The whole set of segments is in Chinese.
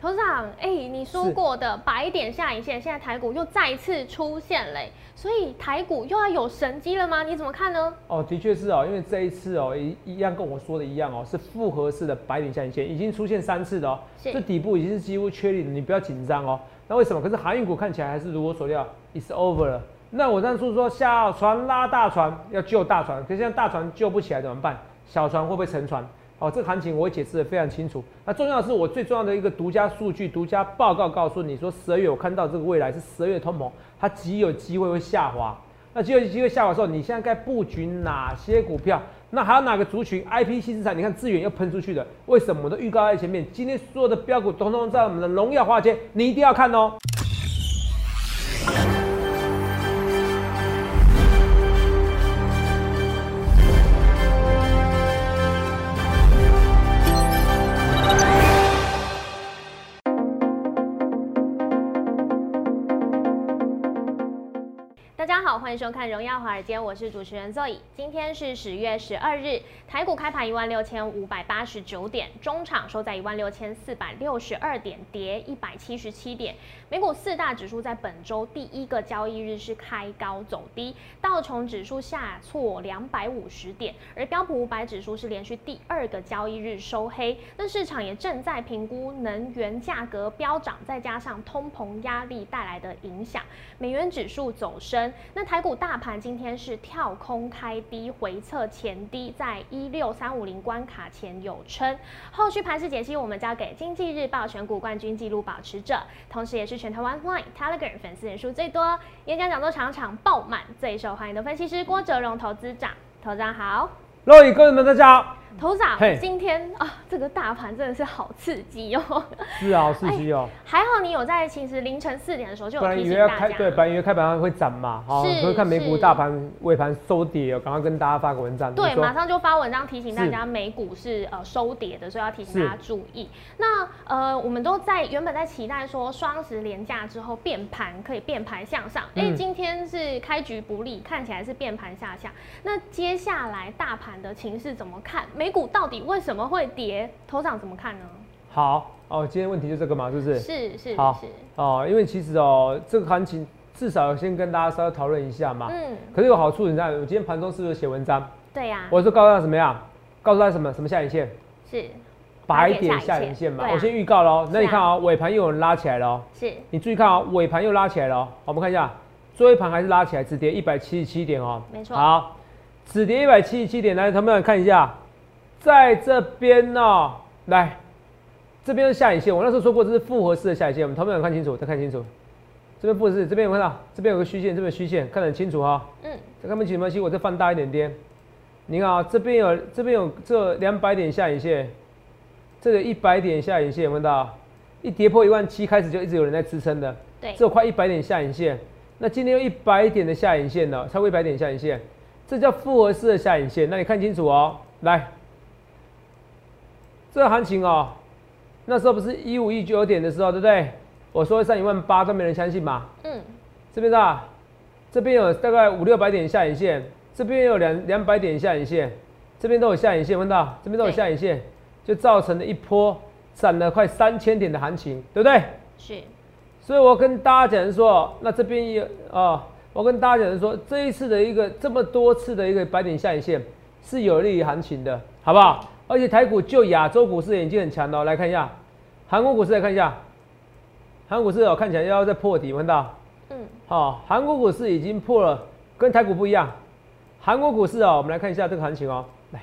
头长，哎、你说是过的白点下影线，现在台股又再次出现嘞，所以台股又要有神机了吗？你怎么看呢？哦，的确是哦，因为这一次哦，一一样跟我说的一样哦，是复合式的白点下影线，已经出现三次了哦，是这底部已经是几乎确立了，你不要紧张哦。那为什么？可是航运股看起来还是如我所料，it's over 了。那我当初说下船拉大船要救大船，可是现在大船救不起来怎么办？小船会不会沉船？哦，这个行情我解释的非常清楚。那重要的是我最重要的一个独家数据、独家报告告诉你说，十二月我看到这个未来是十二月通膨，它极有机会会下滑。那极有机会下滑的时候，你现在该布局哪些股票？那还有哪个族群？I P C 资产，你看资源又喷出去的，为什么？我都预告在前面，今天所有的标股统统在我们的荣耀华尔街，你一定要看哦。大家好，欢迎收看《荣耀华尔街》，我是主持人 Zoe。今天是十月十二日，台股开盘一万六千五百八十九点，中场收在一万六千四百六十二点，跌一百七十七点。美股四大指数在本周第一个交易日是开高走低，道琼指数下挫两百五十点，而标普五百指数是连续第二个交易日收黑。那市场也正在评估能源价格飙涨，再加上通膨压力带来的影响，美元指数走升。那台股大盘今天是跳空开低，回测前低，在一六三五零关卡前有撑。后续盘势解析，我们交给经济日报选股冠军纪录保持者，同时也是全台湾 Line、Telegram 粉丝人数最多、演讲讲座场场爆满、最受欢迎的分析师郭哲荣投资长。投资长好，各位观众们，大家好。头长嘿，今天啊，这个大盘真的是好刺激哦。是啊，刺激哦。还好你有在其实凌晨四点的时候就有提醒大家。本来以为开盘会涨嘛，好，是所以看美股大盘尾盘收跌哦，赶快跟大家发个文章。对，马上就发文章提醒大家美股是呃收跌的，所以要提醒大家注意。那呃，我们都在原本在期待说双十连假之后变盘可以变盘向上，哎、嗯今天是开局不利，看起来是变盘下下。那接下来大盘的情势怎么看？美股到底为什么会跌？头场怎么看呢？好哦，今天问题就这个嘛，是不是？是是好是，哦，因为其实哦，这个行情至少先跟大家稍微讨论一下嘛。嗯，可是有好处，你知道，我今天盘中是不是写文章？对呀、我是告诉他什么呀？告诉他什么？什么下影线？是白点下影线嘛。啊我先预告喽。那你看啊、尾盘又有人拉起来了哦。是你注意看啊、尾盘又拉起来了我们看一下，最后一盘还是拉起来，止跌一百七十七点哦。没错好，只跌一百七十七点，来，同学们看一下，在这边呢、来，这边是下影线。我那时候说过，这是复合式的下影线。我们同学们看清楚，再看清楚。这边复合式，这边有没有看到？这边有个虚线，这边虚线，看得很清楚哈、嗯这看不清没关系，我再放大一点点。你看啊，这边有这边有这两百点下影线，这个一百点下影线有没有看到？一跌破一万七开始就一直有人在支撑的，对这有快一百点下影线。那今天有一百点的下影线了，超过一百点下影线，这叫复合式的下影线。那你看清楚哦，来，这个行情哦，那时候不是一五一九点的时候，对不对？我说会上一万八，都没人相信嘛。嗯，这边啊，这边有大概五六百点下影线，这边有两两百点下影线，这边都有下影线，看到这边都有下影线，就造成了一波涨了快三千点的行情，对不对？是所以我跟大家讲说，那这边有啊，我跟大家讲说，这一次的一个这么多次的一个百点下影线是有利于行情的，好不好？而且台股就亚洲股市也已经很强了哦，来看一下韩国股市，来看一下，韩国股市哦，看起来要再破底，看到？嗯好，韩国股市已经破了，跟台股不一样。韩国股市哦，我们来看一下这个行情哦。来，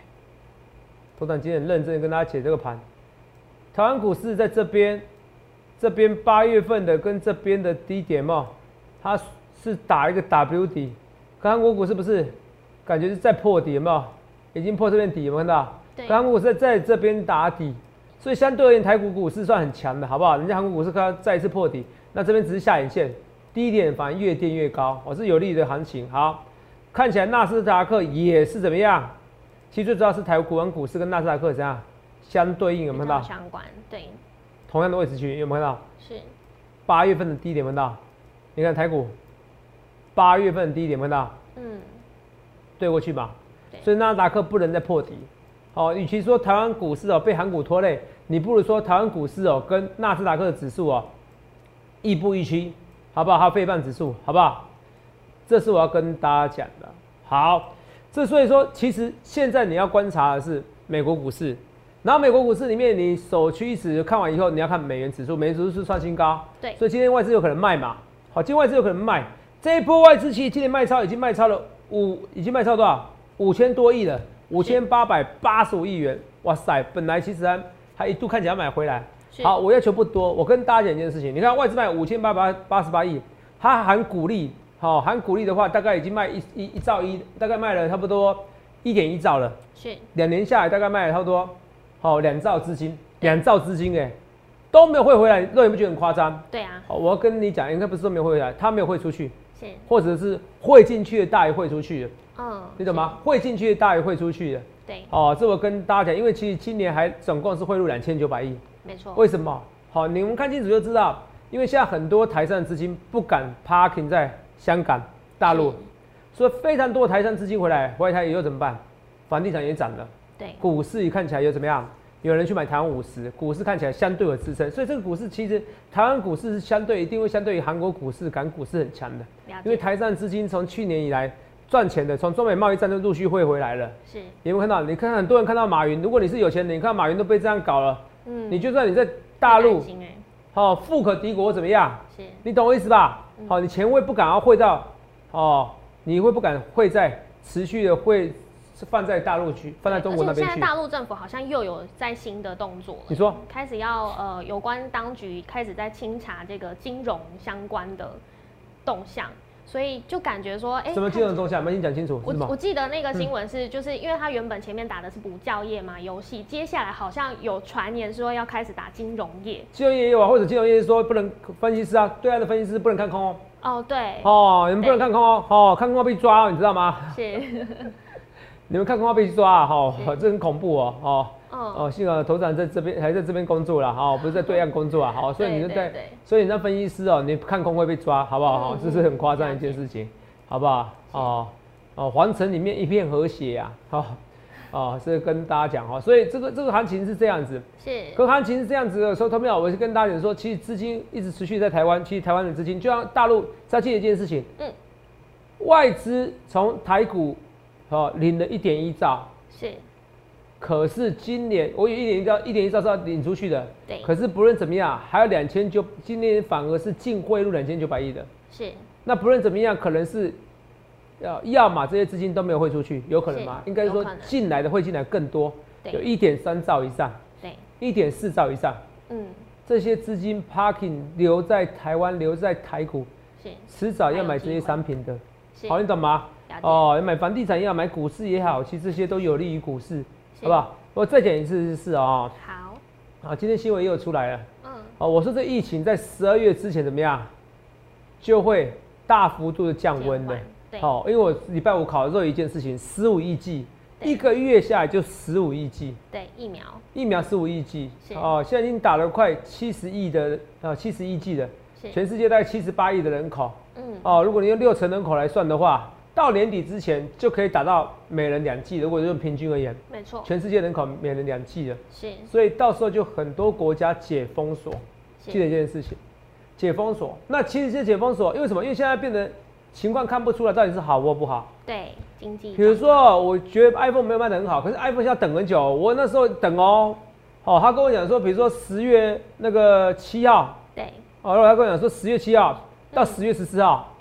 头长今天很认真地跟大家解这个盘。台湾股市在这边，这边八月份的跟这边的低点嘛，它是打一个 W 底，可韩国股市不是，感觉是在破底，有没有？已经破这边底，有没有看到？韩国股市在这边打底，所以相对而言，台股股市算很强的，好不好？人家韩国股市看到再一次破底，那这边只是下影线，低点反而越垫越高，我、是有利的行情。好，看起来纳斯达克也是怎么样？其实最主要是台股股市跟纳斯达克怎样相对应，有没有看到？相关，对，同样的位置区有没有看到？是八月份的低点有没有看到？你看台股八月份的低点有没有看到？嗯对过去吧，所以纳斯达克不能再破底，哦，与其说台湾股市哦被韩股拖累，你不如说台湾股市哦跟纳斯达克的指数哦亦步亦趋，好不好？还有费半指数，好不好？这是我要跟大家讲的。好，这所以说，其实现在你要观察的是美国股市，然后美国股市里面，你首屈一指看完以后，你要看美元指数，美元指数是创新高，对，所以今天外资有可能卖嘛？好，今天外资有可能卖，这一波外资其实今天卖超已经卖超了五，已经卖超多少？五千多亿了，五千八百八十五亿元，哇塞！本来其实还还一度看起来买回来。好，我要求不多，我跟大家讲一件事情，你看外资卖五千八百八十八亿，它含股利，好，含股利的话，大概已经卖一一一兆一，大概卖了差不多一点一兆了。是，两年下来大概卖了差不多，好两兆资金，两兆资金哎，都没有汇回来，那你不觉得很夸张？对啊。好，我要跟你讲，应该不是说没有汇回来，它没有汇出去，是，或者是汇进去的大于汇出去的。嗯，你懂吗？汇进去大于汇出去的。对。哦，这我跟大家讲，因为其实今年还总共是汇入两千九百亿。没错。为什么？好，你们看清楚就知道，因为现在很多台商资金不敢 parking 在香港、大陆，所以非常多的台商资金回来，回来台以后怎么办？房地产也涨了。对。股市也看起来又怎么样？有人去买台湾五十，股市看起来相对有支撑，所以这个股市其实台湾股市是相对一定会相对于韩国股市、港股是很强的。因为台商资金从去年以来。赚钱的，从中美贸易战就陆续会回来了。是，有没有看到？你看很多人看到马云，如果你是有钱人，你看马云都被这样搞了。嗯，你就算你在大陆，好富可敌国怎么样？是，你懂我意思吧？好，你钱会不敢要汇到，哦，你会不敢汇在持续的会是放在大陆去，放在中国那边去。现在大陆政府好像又有在新的动作。你说，开始要呃，有关当局开始在清查这个金融相关的动向。所以就感觉说，哎，什么金融东西啊？没你讲清楚。我我记得那个新闻是，就是因为他原本前面打的是补教业嘛，游戏，接下来好像有传言说要开始打金融业。金融业也有啊，或者金融业说不能分析师啊，对岸的分析师不能看空哦。哦，对。哦，你们不能看空哦，哦，看空要被抓哦，你知道吗？是。你们看空要被抓啊，哈，这很恐怖哦，哦。哦，幸好头长在这边，还在这边工作了，哈，不是在对岸工作啊，好，所以你就在，所以你那分析师哦，你看空会被抓，好不好？哈，这是很夸张一件事情，好不好？哦，哦，皇城里面一片和谐啊，好，哦，是跟大家讲哈，所以这个这个行情是这样子，是，可行情是这样子的时候，投票我是跟大家讲说，其实资金一直持续在台湾，其实台湾的资金就像大陆在记一件事情，嗯，外资从台股，哦，领了一点一兆，是。可是今年我有一点一兆，一点一兆是要领出去的。对。可是不论怎么样，还有两千九，今年反而是净汇入两千九百亿的。是。那不论怎么样，可能是要要么这些资金都没有汇出去，有可能吗？应该说进来的会进来更多，有一点三兆以上。对。一点四兆以上。嗯。这些资金 parking 留在台湾，留在台股，是。迟早要买这些商品的。好，你懂吗？哦，要买房地产也好，买股市也好，其实这些都有利于股市。好不好？我再讲一次是哦。好。啊，今天新闻又出来了。嗯。哦，我说这疫情在十二月之前怎么样，就会大幅度的降温的。对。好，因为我礼拜五考的时候一件事情，十五亿剂，一个月下来就十五亿剂。对，疫苗。疫苗十五亿剂。哦，现在已经打了快七十亿的，呃，七十亿剂的。全世界大概七十八亿的人口。嗯。哦，如果你用六成人口来算的话。到年底之前就可以达到每人两剂，如果用平均而言，没错，全世界人口每人两剂了，是，所以到时候就很多国家解封锁，记得一件事情，解封锁。那其实这解封锁，因为什么？因为现在变得情况看不出来到底是好或不好。对，经济。比如说，我觉得 iPhone 没有卖的很好，可是 iPhone 要等很久。我那时候等哦，哦，他跟我讲说，比如说十月那个七号，对，哦，他跟我讲说十月七号到十月十四号。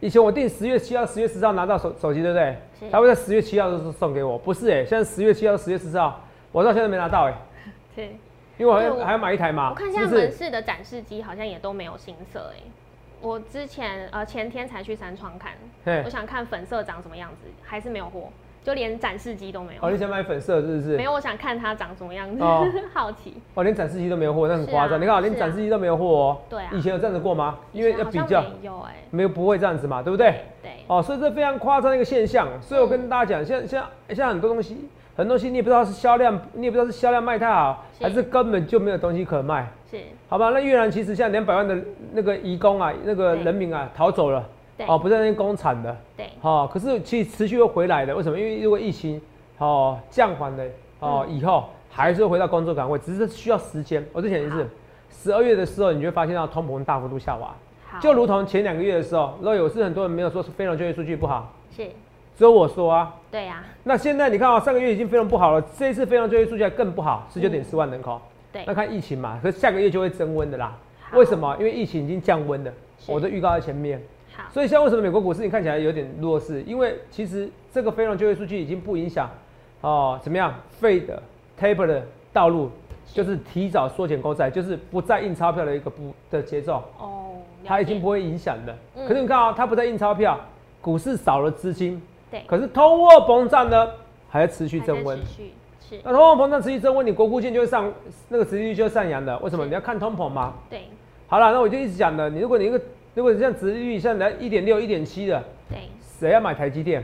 以前我定十月七号、十月十号拿到手手机，对不对？他会在十月七号的时候送给我，不是哎，现在十月七号、十月十四号，我到现在没拿到哎。对，因为我还还要买一台嘛。我看现在门市的展示机好像也都没有新色哎。我之前呃前天才去三创看，我想看粉色长什么样子，还是没有货。就连展示机都没有。哦，你想买粉色是不是？没有，我想看它长什么样子，好奇。哦，连展示机都没有货，那很夸张。你看，连展示机都没有货哦。对啊。以前有这样子过吗？因为要比较。没有哎。没有，不会这样子嘛，对不对？对。哦，所以这非常夸张的一个现象。所以我跟大家讲，现在、现在、现在很多东西，很多东西你也不知道是销量，你也不知道是销量卖太好，还是根本就没有东西可卖。是。好吧，那越南其实现在两百万的那个移工啊，那个人民啊，逃走了。哦，不在那边工厂的。对。好，可是其实持续又回来的，为什么？因为如果疫情。哦，降缓的哦，以后还是会回到工作岗位，只是需要时间。我之前也是，十二月的时候，你就会发现到通膨大幅度下滑，就如同前两个月的时候，若有是很多人没有说是非农就业数据不好，是，只有我说啊，对呀。那现在你看啊，上个月已经非常不好了，这一次非农就业数据更不好，十九点四万人口。对，那看疫情嘛，可是下个月就会增温的啦。为什么？因为疫情已经降温了，我的预告在前面。好，所以像为什么美国股市你看起来有点弱势？因为其实这个非农就业数据已经不影响哦，怎么样？费的 taper 的道路就是提早缩减公债，就是不再印钞票的一个不的节奏。哦，它已经不会影响的。可是你看啊，它不再印钞票，股市少了资金。对。可是通货膨胀呢，还在持续增温。是。那通货膨胀持续增温，你国库券就会上那个殖利率就会上扬的。为什么？你要看通膨吗？对。好了，那我就一直讲的，你如果你一个如果像殖利率像来一点六、一点七的，对，谁要买台积电？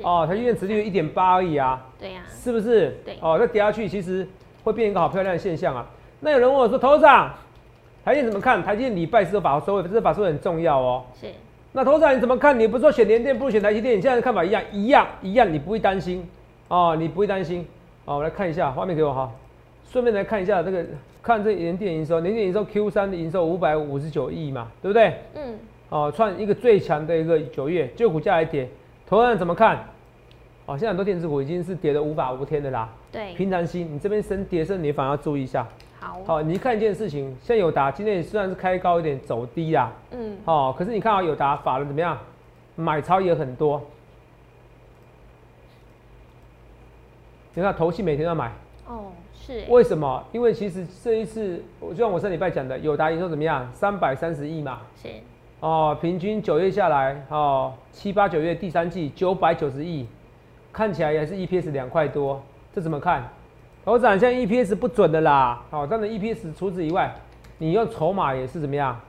哦，台积电殖利率一点八而已啊，对呀，是不是？对，哦，那跌下去其实会变一个好漂亮的现象啊。那有人问我说，头长，台积电怎么看？台积电礼拜四法收尾，这把收很重要哦。是。那头长你怎么看？你不是说选联电不如选台积电？你现在的看法一样，一样，一样，你不会担心哦，你不会担心。哦，我来看一下画面给我哈，顺便来看一下这个。看这联电营收，年电营收 Q 三的营收五百五十九亿嘛，对不对？嗯。哦，创一个最强的一个九月，就股价来跌，投资人怎么看？哦，现在很多电子股已经是跌的无法无天的啦。对。平常心，你这边升跌升，你反而要注意一下。好。好，你看一件事情，像友达今天虽然是开高一点，走低啦。嗯。哦，可是你看啊，友达法人怎么样？买超也很多。你看，投信每天要买。哦。是为什么？因为其实这一次，就像我上礼拜讲的，友达营收怎么样？三百三十亿嘛。是哦，平均九月下来，哦，七八九月第三季九百九十亿，看起来也是 EPS 两块多，这怎么看？我讲现在 EPS 不准的啦。好，当然 EPS 除此以外，你用筹码也是怎么样，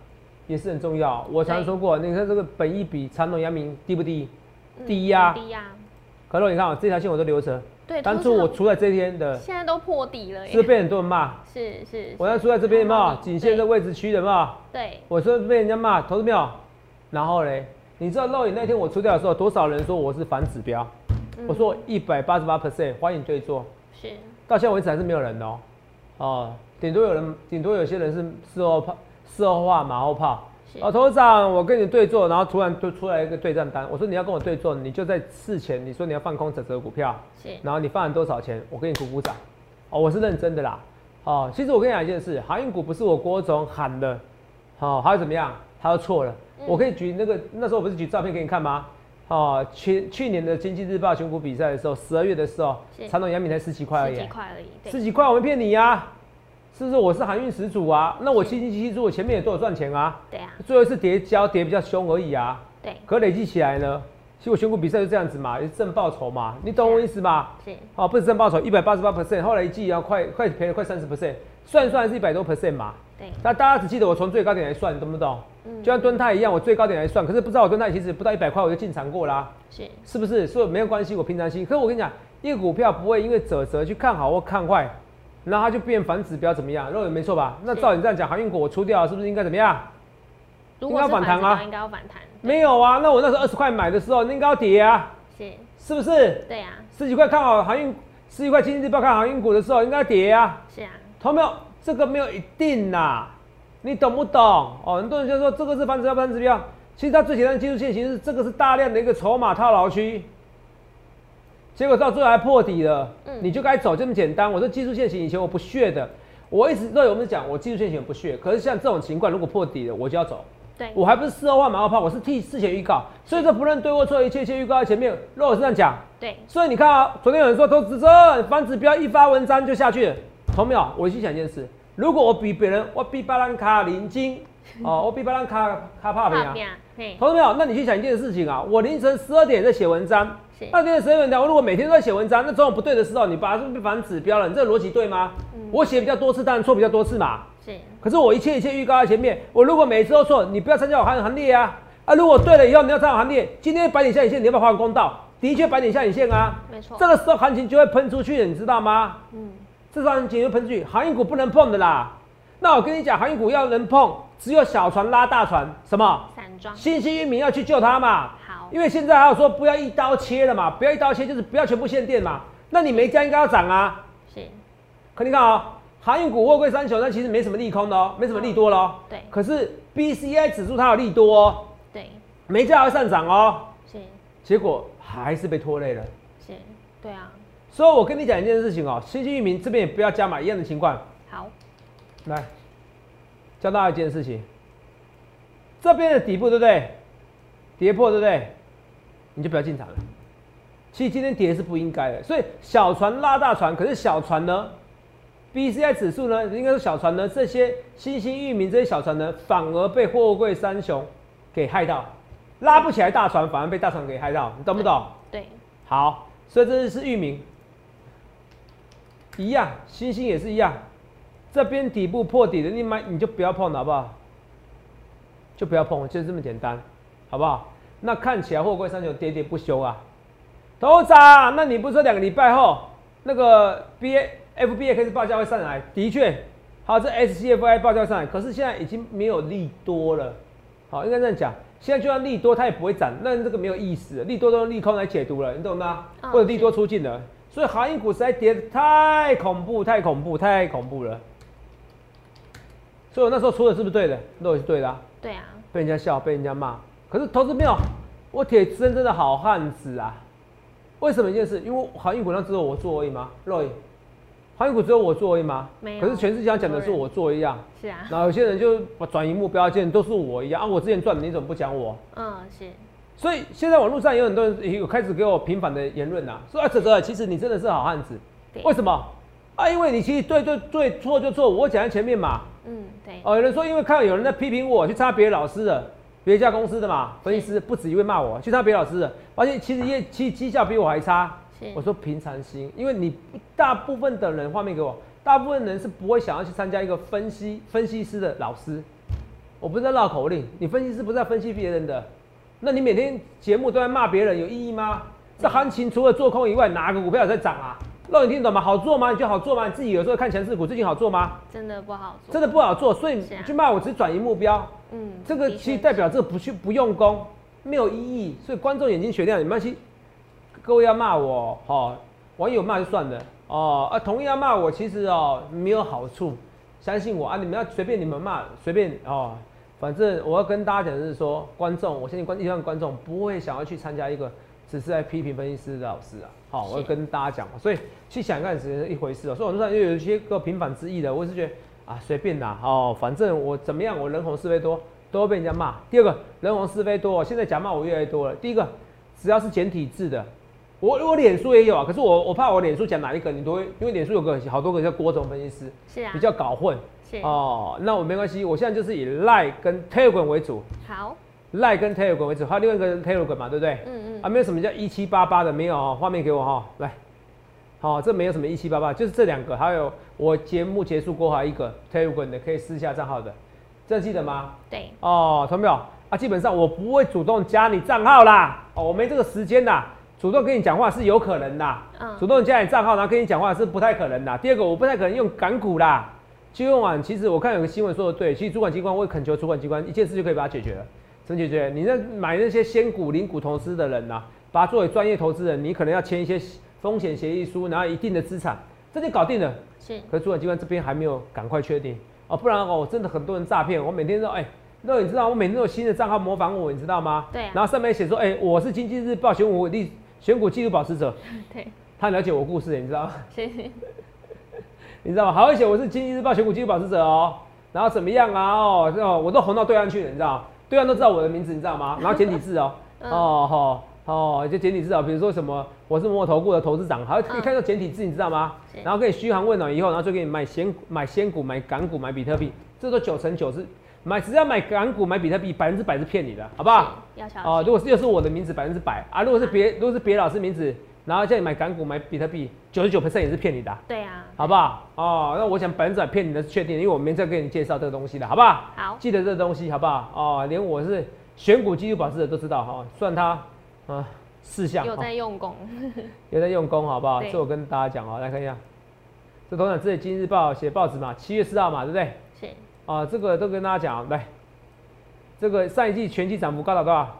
也是很重要。我常说过，你看这个本益比长隆、阳明低不低？低呀。低呀。可乐，你看这条线我都留着。对，当初我出在这天的，现在都破底了，是被很多人骂。是是，我要出在这边嘛，颈线的位置区的嘛。对，我说被人家骂，投资没有？然后嘞，你知道漏影那天我出掉的时候，多少人说我是反指标？我说一百八十八 percent，欢迎对坐。是，到现在为止还是没有人哦。哦，顶多有人，顶多有些人是事后炮，事后话马后炮。哦，头长，我跟你对坐，然后突然就出来一个对账单。我说你要跟我对坐，你就在事前你说你要放空整折股票，是，然后你放了多少钱，我给你鼓鼓掌。哦，我是认真的啦。哦，其实我跟你讲一件事，航运股不是我郭总喊的，哦，还有怎么样，他说错了。我可以举那个那时候我不是举照片给你看吗？哦，去去年的经济日报选股比赛的时候，十二月的时候，长隆、阳明才十几块而已，十几块而已，十几块我没骗你呀。是不是我是航运始祖啊？那我七七七七我前面也都有赚钱啊。对啊。最后一次跌跤跌比较凶而已啊。对。可累计起来呢？其实我选股比赛就这样子嘛，是正报酬嘛，你懂我意思吗？是。哦，不是正报酬，一百八十八 percent，后来一季要快快赔了快三十 percent，算一算是一百多 percent 嘛。对。那大家只记得我从最高点来算，你懂不懂？嗯。就像蹲泰一样，我最高点来算，可是不知道我蹲泰其实不到一百块我就进场过啦。是。是不是？所以没有关系，我平常心。可是我跟你讲，一个股票不会因为折折去看好或看坏。然后它就变反指标怎么样？肉眼没错吧？那照你这样讲，航运股我出掉是不是应该怎么样？应该反弹啊！应该要反弹。没有啊，那我那时候二十块买的时候，应该要跌啊。是。是不是？对啊。十几块看好航运，十几块经济报看航运股的时候，应该跌啊。是啊。同没有？这个没有一定呐，你懂不懂？哦，很多人就说这个是反指标，反指标。其实它最简单的技术线型是这个是大量的一个筹码套牢区。结果到最后还破底了，你就该走这么简单。我说技术线型以前我不屑的，我一直都有我们讲我技术线型不屑。可是像这种情况，如果破底了，我就要走。对，我还不是事后换马后炮，我是替事前预告。所以说不论对或错，一切一切预告在前面。如果是这样讲，对。所以你看啊，昨天有人说投资者反指标一发文章就下去了，同没有？我去想一件事，如果我比别人，我比巴兰卡林金，哦，我比巴兰卡卡帕平啊，同没有？那你去想一件事情啊，我凌晨十二点在写文章。二天的十二点，我如果每天都在写文章，那总有不对的时候，你把它是不是反指标了？你这个逻辑对吗？我写比较多次，当然错比较多次嘛。是。可是我一切一切预告在前面，我如果每次都错，你不要参加我行行列啊！啊，如果对了以后你要参加行列，今天白点下影线，你要不要还公道？的确白点下影线啊。没错。这个时候行情就会喷出去了，你知道吗？嗯。这时候行情就喷出去，航运股不能碰的啦。那我跟你讲，航运股要能碰，只有小船拉大船，什么？散装。新兴域名要去救它嘛。好因为现在还有说不要一刀切了嘛，不要一刀切，就是不要全部限电嘛。那你没加应该要涨啊。是，可你看啊、航运股、货柜三雄，那其实没什么利空的哦，没什么利多了哦。对可是 BCI 指数它有利多哦，对没价会上涨哦，是结果还是被拖累了。是，对啊，所以我跟你讲一件事情哦，新兴域名这边也不要加码一样的情况。好，来，教大家一件事情，这边的底部对不对？跌破对不对？你就不要进场了。其实今天跌是不应该的，所以小船拉大船，可是小船呢，BCI 指数呢，应该是小船呢，这些新兴域名这些小船呢，反而被货柜三雄给害到，拉不起来大船，反而被大船给害到，你懂不懂？对，好，所以这是域名，一样，星星也是一样，这边底部破底的，你买你就不要碰了，好不好？就不要碰，就这么简单，好不好？那看起来货柜三雄跌跌不休啊，头涨，那你不是说两个礼拜后那个 B A F B A 开始报价会上来？的确，好，这 S C F I 报价上来，可是现在已经没有利多了，好，应该这样讲。现在就算利多，它也不会涨，那这个没有意思，利多都用利空来解读了，你懂吗？嗯或者利多出尽了，所以航运股实在跌得太恐怖，太恐怖，太恐怖了。所以我那时候出的是不是对的？那也是对的、啊，对啊，被人家笑，被人家骂。可是投资没有，我铁真正的好汉子啊！为什么一件事？因为航运股那只有我做而已吗？肉眼，航运股只有我做而已吗？没有可是全世界上讲的是我做一样，是啊，然后有些人就把转移目标，见都是我一样啊！我之前赚的，你怎么不讲我？嗯，是，所以现在网络上有很多人也有开始给我平反的言论呐，说啊，哲哲，其实你真的是好汉子，对，为什么？啊，因为你其实对对对，错就错，我讲在前面嘛。嗯，对，哦，有人说因为看到有人在批评我，去插别的老师的，别家公司的嘛，分析师不止一位骂我，去插别的老师的，而且其实业绩绩效比我还差。我说平常心，因为你大部分的人画面给我，大部分人是不会想要去参加一个分析分析师的老师。我不是在绕口令，你分析师不是在分析别人的，那你每天节目都在骂别人，有意义吗？这行情除了做空以外，哪个股票有在涨啊？那你听懂吗？好做吗？你觉得好做吗？你自己有时候看强势股，最近好做吗？真的不好做，真的不好做，所以去骂我只是转移目标，嗯，这个其实代表这个不去不用功，没有意义。所以观众眼睛雪亮，没关系。各位要骂我，哦，网友骂就算了，哦，啊，同意要骂我，其实哦没有好处，相信我啊，你们要随便你们骂，随便哦，反正我要跟大家讲的是说，观众，我相信观一般观众不会想要去参加一个只是在批评分析师的老师啊，好，我要跟大家讲，所以去想看是一回事哦，所以网络上又有一些个平反之意的，我是觉得啊随便啦，哦，反正我怎么样，我人红是非多，都会被人家骂。第二个，人红是非多，现在假骂我越来越多了。第一个，只要是简体字的，我我脸书也有啊，可是我我怕我脸书讲哪一个，你都会，因为脸书有个好多个叫郭总分析师，是啊，比较搞混。是，哦。那我没关系，我现在就是以 Line 跟 Telegram 为主。好，，Line 跟 Telegram 为止，还有另外一个 Telegram 嘛，对不对？嗯嗯，啊，没有什么叫一七八八的，没有哦，画面给我哈、来，好、这没有什么一七八八，就是这两个，还有我节目结束过后还有一个 Telegram 的可以私下账号的，这记得吗？对，哦，同没有啊？基本上我不会主动加你账号啦，哦，我没这个时间啦，主动跟你讲话是有可能的，嗯主动加你账号然后跟你讲话是不太可能的。第二个，我不太可能用港股啦。金融网其实我看有个新闻说的对，其实主管机关我会恳求主管机关一件事就可以把它解决了，怎么解决？你那买那些仙股、零股投资的人呐、啊把它作为专业投资人，你可能要签一些风险协议书，然后一定的资产，这就搞定了。是，可是主管机关这边还没有赶快确定哦，不然哦，真的很多人诈骗。我每天都哎，那你知道我每天都有新的账号模仿我，你知道吗？对啊然后上面写说，哎，我是经济日报选股历选股纪录保持者，对，他了解我故事，你知道吗？是，你知道吗？还会写我是经济日报选股纪录保持者哦，然后怎么样啊？哦，哦我都红到对岸去了，你知道吗？对岸都知道我的名字，你知道吗？然后简体字哦，嗯哦吼。哦，就简体字啊，比如说什么，我是某某投顾的投资长，还会可以看到简体字，你知道吗？是然后给你嘘寒问暖以后，然后就给你买仙买仙股、买港股、买比特币，这都九成九是买，只要买港股、买比特币，百分之百是骗你的，好不好？要小哦，如果是又是我的名字，百分之百啊；如果是别如果是别老师名字，然后叫你买港股、买比特币，九十九 percent 也是骗你的啊，对啊，好不好？哦，那我想百分之百骗你的是确定，因为我没再给你介绍这个东西了，好不好？好，记得这个东西，好不好？哦，连我是选股纪录保持者都知道哈、哦，算他啊四项有哦在用功，有在用功，好不好？对这我跟大家讲哦，来看一下，这头长这里《今日报》写报纸嘛，七月四号嘛，对不对？是，啊，这个都跟大家讲，来，这个上一季全季涨幅高达多少？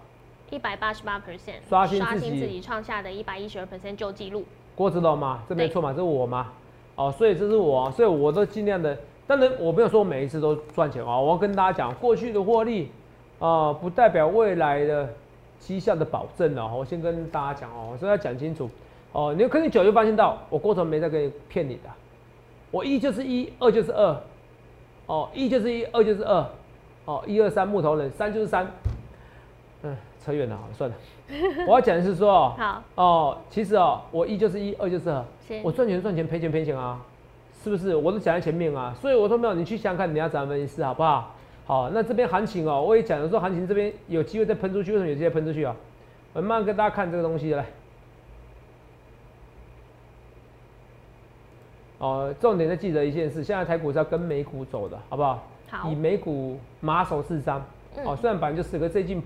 一百八十八 percent，刷新自己创下的一百一十二 percent 旧纪录，郭子龙吗，这没错嘛，这是我嘛，哦，所以这是我，所以我都尽量的。当然，我没有说每一次都赚钱啊，我要跟大家讲，过去的获利啊，不代表未来的绩效的保证哦。我先跟大家讲哦，所以要讲清楚哦。你可能久就发现到，我郭总没在跟你骗你的，我一就是一，二就是二，哦，一就是一，二就是二，哦，一二三木头人，三就是三，嗯，扯远了，好算了。我要讲的是说，好哦，其实哦，我一就是一，二就是二，是我赚钱赚钱，赔钱赔钱啊，是不是？我都讲在前面啊，所以我说没有，你去想想看，你要怎么分析好不好？好，那这边行情哦，我也讲了说，行情这边有机会再喷出去，为什么有机会喷出去啊？我慢慢跟大家看这个东西来。哦，重点再记得一件事，现在台股是要跟美股走的，好不好？好以，美股马首是瞻。哦，虽然本来就是，可最近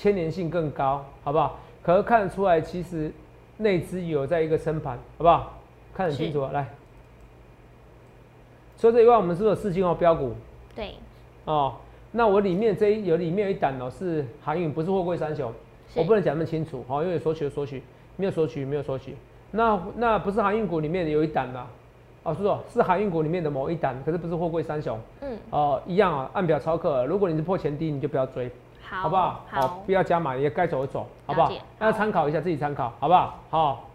牵连性更高，好不好？可是看得出来，其实内资有在一个撑盘，好不好？看得很清楚啊，来。除了这以外，我们是不是有四星哦标股对，哦？那我里面这一有里面有一档哦是航运，不是货柜三雄，我不能讲那么清楚，哦，因为有索取的索取，没有索取没有索取。那那不是航运股里面有一档的，哦，叔叔是航运股里面的某一档，可是不是货柜三雄，嗯，哦，一样啊，按表操课。如果你是破前低，你就不要追，好，好不好？好，不要加码，也该走的走，好不好？那好参考一下，自己参考，好不好？好，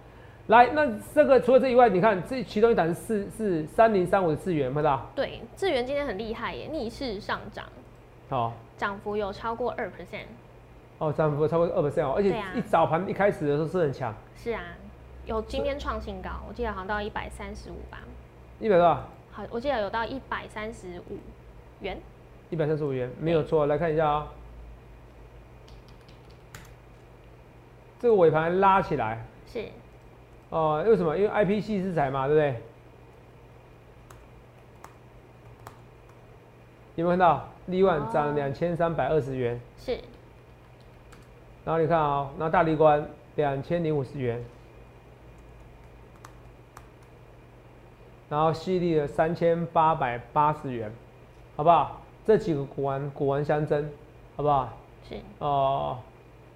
来，那这个除了这以外，你看这其中一档是四是三零三五的智元，看到？对，智源今天很厉害耶，逆势上涨，好，涨幅有超过二 percent，哦，涨幅超过二 percent 哦，而且一早盘一开始的时候是很强，是啊，有今天创新高，我记得好像到一百三十五吧，一百多少？好，我记得有到一百三十五元，一百三十五元，没有错。来看一下啊、这个尾盘拉起来，是，哦、为什么？因为 IP 系制裁嘛，对不对？有没有看到利万哦涨两千三百二十元？是，然后你看啊、然后大力关两千零五十元，然后犀利的三千八百八十元，好不好？这几个股丸股丸相争，好不好？是，哦，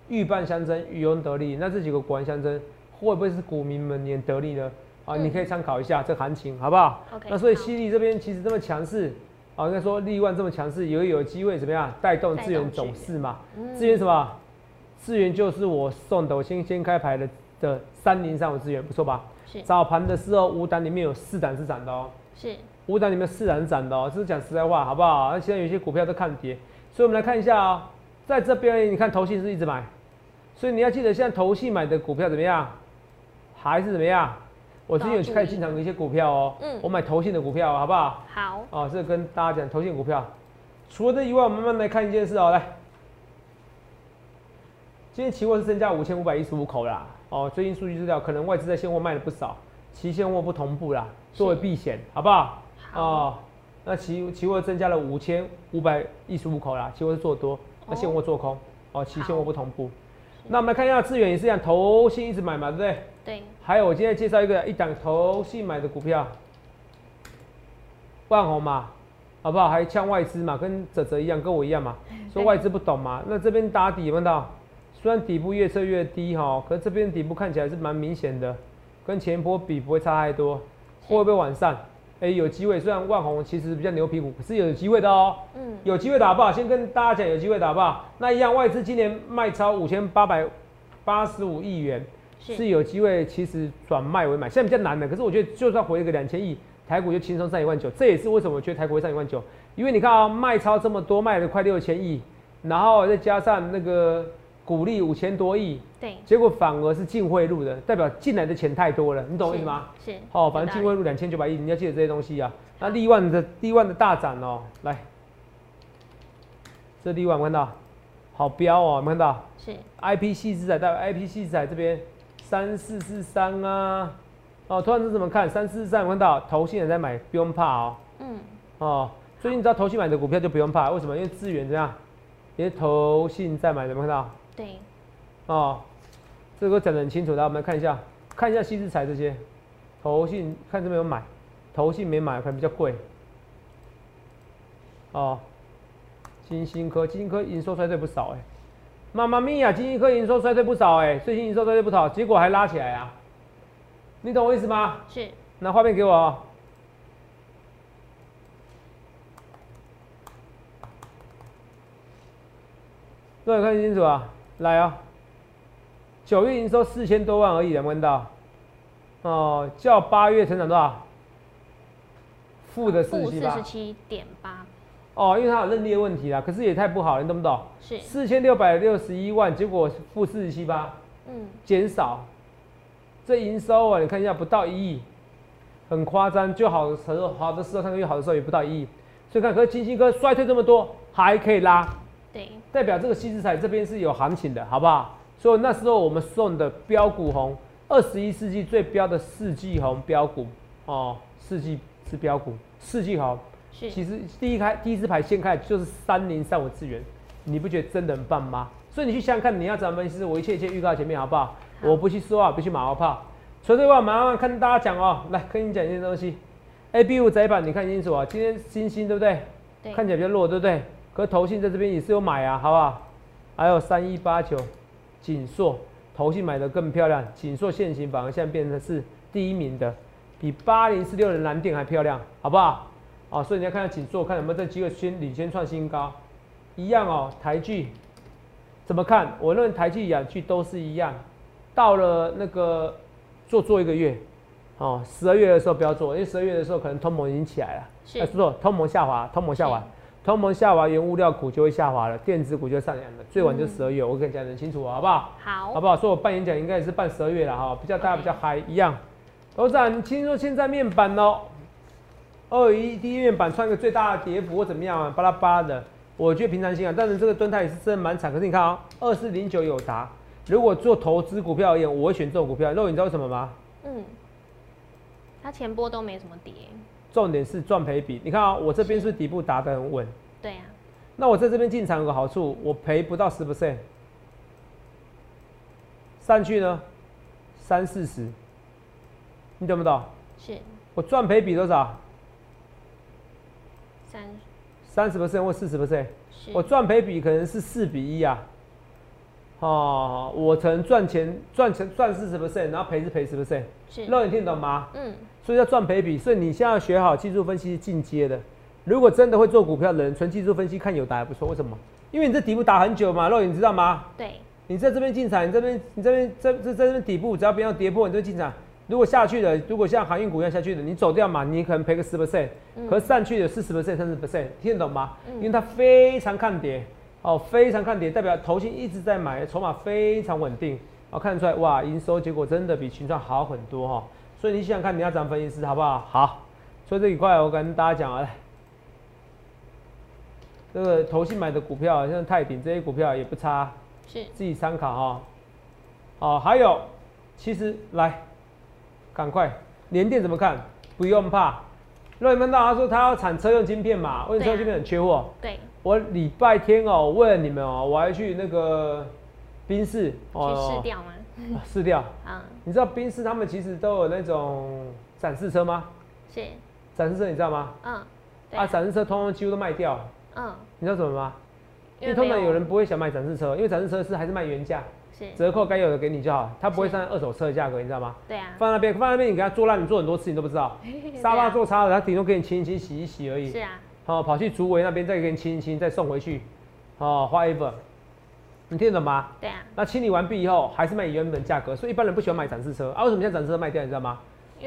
预伴相争，渔翁得利。那这几个股丸相争，会不会是股民们也得利呢？啊，嗯你可以参考一下这行情，好不好那所以好犀利这边其实这么强势，啊，应该说利万这么强势，也有机会怎么样带动带资源走势嘛？嗯资源什么？资源就是我送的，我先先开牌的的三零三五资源，不错吧？是，早盘的时候五档里面有四档是涨的哦。是，五档里面四档是涨的哦，这是讲实在话，好不好？那现在有些股票都看跌，所以我们来看一下啊、在这边你看投信是一直买，所以你要记得现在投信买的股票怎么样，还是怎么样？我最近有去开始进场的一些股票哦，嗯我买投信的股票，好不好？好，哦，这个跟大家讲投信股票。除了这以外，我们慢慢来看一件事哦，来，今天期货是增加五千五百一十五口啦。哦，最近数据资料可能外资在现货卖了不少，期现货不同步啦，作为避险，好不好？好，哦，那期期货增加了五千五百一十五口啦，期货是做多，那现货做空，哦，期现货不同步。那我们来看一下资源也是一样，投信一直买嘛，对不对？对，还有我今天介绍一个一档投信买的股票，万红嘛，好不好？还呛外资嘛，跟泽泽一样，跟我一样嘛，说外资不懂嘛。那这边打底有没有看到？虽然底部越测越低哈，可是这边底部看起来是蛮明显的，跟前一波比不会差太多。会不会往上？哎、有机会。虽然万红其实比较牛皮股，可是有机会的哦、嗯，有机会的好不好？先跟大家讲有机会的好不好？那一样，外资今年卖超五千八百八十五亿元，是是，有机会其实转卖为买，现在比较难的。可是我觉得就算回一个两千亿，台股就轻松上一万九。这也是为什么我觉得台股会上一万九，因为你看啊，卖超这么多，卖了快六千亿，然后再加上那个股利五千多亿，对，结果反而是净汇入的，代表进来的钱太多了，你懂我意思吗？是，哦，反正净汇入两千九百亿，你要记得这些东西啊。那利万的利万的大涨哦，来，这利万我看到，好标哦，有没有看到是，？IP 系资材代表 IP 系资材这边三四四三啊，哦，突然是怎么看？三四四三看到？投信也在买，不用怕哦。嗯，哦，最近只要投信买的股票就不用怕，为什么？因为资源怎样？因为投信在买，有没有看到？对，哦，这个讲得很清楚来，我们来看一下，看一下西之财这些，投信看这边有买，投信没买，可能比较贵。哦，金星科，金星科营收衰退不少哎、妈妈咪呀，金星科营收衰退不少哎、最近营收衰退不少，结果还拉起来啊。你懂我意思吗？是，拿画面给我哦。各位看清楚啊，来啊！九月营收四千多万而已，能看到？哦，较八月成长多少？负的四十七点八。哦，因为它有认列问题啦，可是也太不好了，你懂不懂？是四千六百六十一万，结果负四十七八，嗯，减少。这营收啊，你看一下，不到一亿，很夸张。就好的时候，好的时候，上个月好的时候也不到一亿，所以看，可是金星哥衰退这么多，还可以拉，对，代表这个西之彩这边是有行情的，好不好？所以那时候我们送的标股红，二十一世纪最标的四季红标股哦，四季是标股，四季红，是，其实第一开第一支牌先开就是三零三五资源，你不觉得真的很棒吗？所以你去想想看，你要怎么分析？我一切一切预告前面好不好？我不去说啊，不去马后炮。所以这话马上跟大家讲哦，来跟你讲一件东西。A B 五窄板，你看清楚啊，今天星星对不对？对。看起来比较弱，对不对？可投信在这边也是有买啊，好不好？还有三一八九，锦硕，投信买的更漂亮。锦硕现行反而现在变成是第一名的，比八零四六的蓝电还漂亮，好不好？哦，所以你要看看锦硕，看有没有这机会先领先创新高。一样哦，台剧怎么看？我认为台剧、雅剧都是一样。到了那个做做一个月，哦，十二月的时候不要做，因为十二月的时候可能通膨已经起来了。是。不是通膨下滑，通膨下滑，通膨下滑，原物料股就会下滑了，电子股就上扬了。最晚就十二月，我跟你讲很清楚，好不好？好。好不好？说我办演讲应该也是办十二月了哈，比较大家比较嗨一样。董事长，你听说现在面板哦，二一第一面板创一个最大的跌幅或怎么样啊？巴拉巴拉的，我觉得平常心啊。但是这个蹲态也是真的蛮惨。可是你看啊，二四零九有达。如果做投资股票而言，我会选这种股票。肉，你知道为什么吗？嗯，它前波都没什么跌。重点是赚赔比。你看啊，我这边是底部打得很稳。对啊。那我在这边进场有个好处，我赔不到十 percent。上去呢，三四十，你懂不懂？是。我赚赔比多少？三。三十 percent 或四十 percent。我赚赔比可能是四比一啊。哦，我曾赚钱赚钱赚四十 percent，然后赔是赔十 percent，是，那你听懂吗？嗯，所以要赚赔比，所以你现在要学好技术分析进阶的。如果真的会做股票的人，纯技术分析看有打还不错。为什么？因为你这底部打很久嘛，肉你知道吗？对，你在这边进场，你这边你这边在在在这边底部，只要不要跌破，你就进场。如果下去的，如果像航运股一样下去的，你走掉嘛，你可能赔个十 percent，可上去的四十 percent、三十 percent，听得懂吗？因为它非常看跌。哦，非常看跌，代表头型一直在买，筹码非常稳定。哦，看得出来，哇，营收结果真的比群创好很多哈。所以你想想看，你要怎么分析师好不好？好，所以这一块我跟大家讲啊，这个投信买的股票，像泰鼎这些股票也不差，是自己参考哈。哦，还有，其实来，赶快，联电怎么看？不用怕。若你们大家说他要产车用晶片嘛，为什么车用晶片很缺货？对。我礼拜天哦，问了你们哦，我还去那个宾士哦，去试掉吗？试掉啊！你知道宾士他们其实都有那种展示车吗？是展示车，你知道吗？嗯，啊，展示车通通几乎都卖掉。嗯，你知道什么吗？因为通常有人不会想买展示车，因为展示车是还是卖原价，是折扣该有的给你就好，他不会算二手车的价格，你知道吗？对啊，放那边，放那边，你给他做烂，你做很多次你都不知道，沙发做差了，他顶多给你清一清、洗一洗而已。是啊。哦，跑去竹围那边再给你清一清，再送回去。哦，whatever，你听得懂吗？对啊。那清理完毕以后，还是卖原本价格，所以一般人不喜欢买展示车啊。为什么现在展示车卖掉？你知道吗？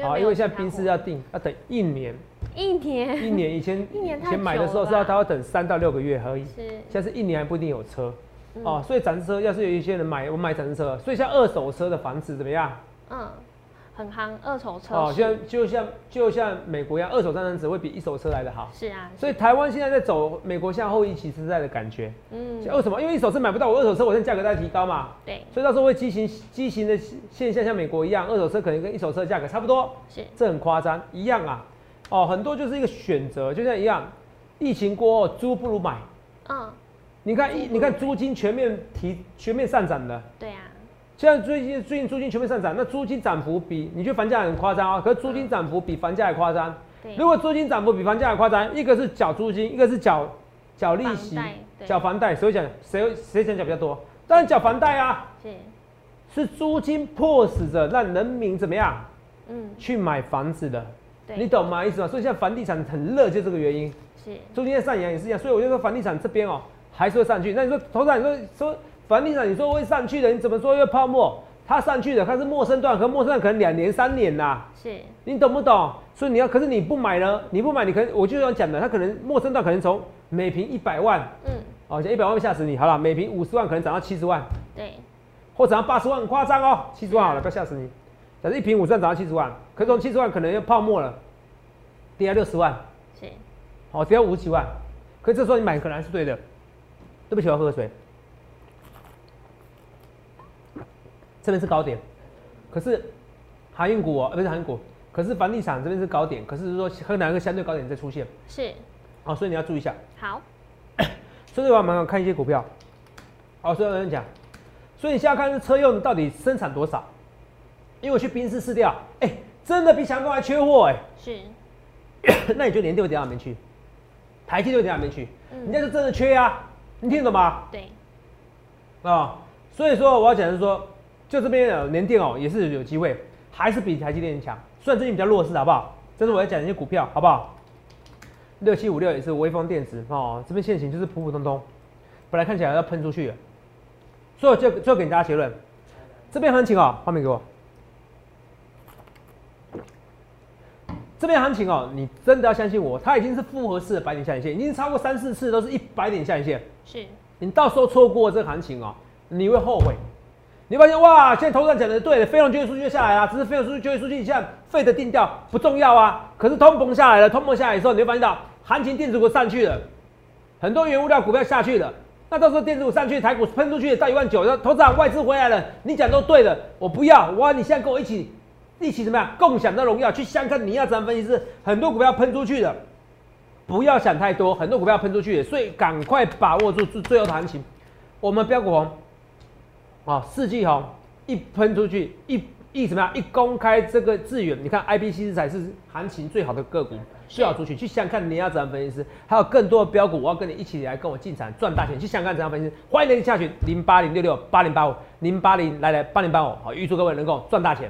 啊，因为现在冰室要定，要等一年。一年。一年以前，一年以前买的时候是要他要等三到六个月而已。是。现在是一年还不一定有车。哦，所以展示车要是有一些人买，我买展示车，所以像二手车的房子怎么样？嗯。很夯，二手车哦，像就像就像美国一样，二手战争只会比一手车来的好。是啊，所以台湾现在在走美国向后一起时代的感觉。嗯，为什么？因为一手车买不到，我二手车我现在价格在提高嘛。对，所以到时候会畸形畸形的现象，像美国一样，二手车可能跟一手车价格差不多。是，这很夸张，一样啊。哦，很多就是一个选择，就像一样，疫情过后租不如买。嗯，你看一你看租金全面提全面上涨的。对啊。现在最近最近租金全面上涨，那租金涨幅比你觉得房价很夸张啊？可是租金涨幅比房价还夸张。如果租金涨幅比房价还夸张，一个是缴租金，一个是缴缴利息、缴房贷，谁会讲？谁谁想缴比较多？当然缴房贷啊。是。是租金迫使着让人民怎么样嗯，去买房子的，对，你懂吗？意思吗？所以现在房地产很热，就这个原因。是，中间上扬也是一样，所以我就说房地产这边哦、还是会上去。那你说头长，你说说房地产，你说会上去的，你怎么说又泡沫？它上去的，它是陌生段，可陌生段可能两年三年呐、是，你懂不懂？所以你要，可是你不买呢？你不买，你可能我就要讲的，它可能陌生段可能从每平一百万，嗯，哦，一百万会吓死你。好了，每平五十万可能涨到七十万，对，或涨到八十万，很夸张哦，七十万好了，不要吓死你。假设一平五十万涨到七十万，可是从七十万可能要泡沫了，跌到六十万，是，哦，跌到五十几万，可是这时候你买可能还是对的。对不起，我要喝个水。这边是高点，可是航运股哦，呃不是航运股，可是房地产这边是高点，可是说和哪个相对高点再出现，是，哦，所以你要注意一下。好，所以我们看一些股票，哦，所以有人讲，所以你现在看这车用的到底生产多少？因为我去宾士试掉，哎、真的比想象中还缺货哎、是，那你就连跌会跌到哪边去？台积电会跌到哪边去？嗯人家是真的缺呀、你听得懂吗？对，啊、所以说我要讲的是说，就这边呃联电哦也是有机会，还是比台积电强，虽然最近比较弱势，好不好？这是我要讲的一些股票，好不好？六七五六也是微风电子哦，这边现行就是普普通通，本来看起来要喷出去了，所以我就就给大家结论，这边行情哦，画面给我。这边行情哦，你真的要相信我，它已经是复合式的百点下影线，已经超过三四次都是一百点下影线。是，你到时候错过这个行情哦，你会后悔。你发现哇，现在投资人讲的对的，非农就业数据就下来了，只是非农数据就业数据现在费的定调不重要啊。可是通膨下来了，通膨下来的时候，你会发现到行情电子股上去了，很多原物料股票下去了。那到时候电子股上去，台股喷出去到一万九，那投资外资回来了，你讲都对的，我不要，我要你现在跟我一起一起怎么样共享的荣耀，去相看你要怎么分析师，很多股票喷出去的，不要想太多，很多股票喷出去的，所以赶快把握住最最后的行情。我们标股红啊，四季红一喷出去，一一怎么样？一公开这个资源，你看 IPC 才是行情最好的个股，需要出去去想看你要怎样分析师，还有更多的标股，我要跟你一起来跟我进场赚大钱，去想看怎样分析。欢迎你下去零八零六六八零八五零八零来来八零八五，好，预祝各位能够赚大钱。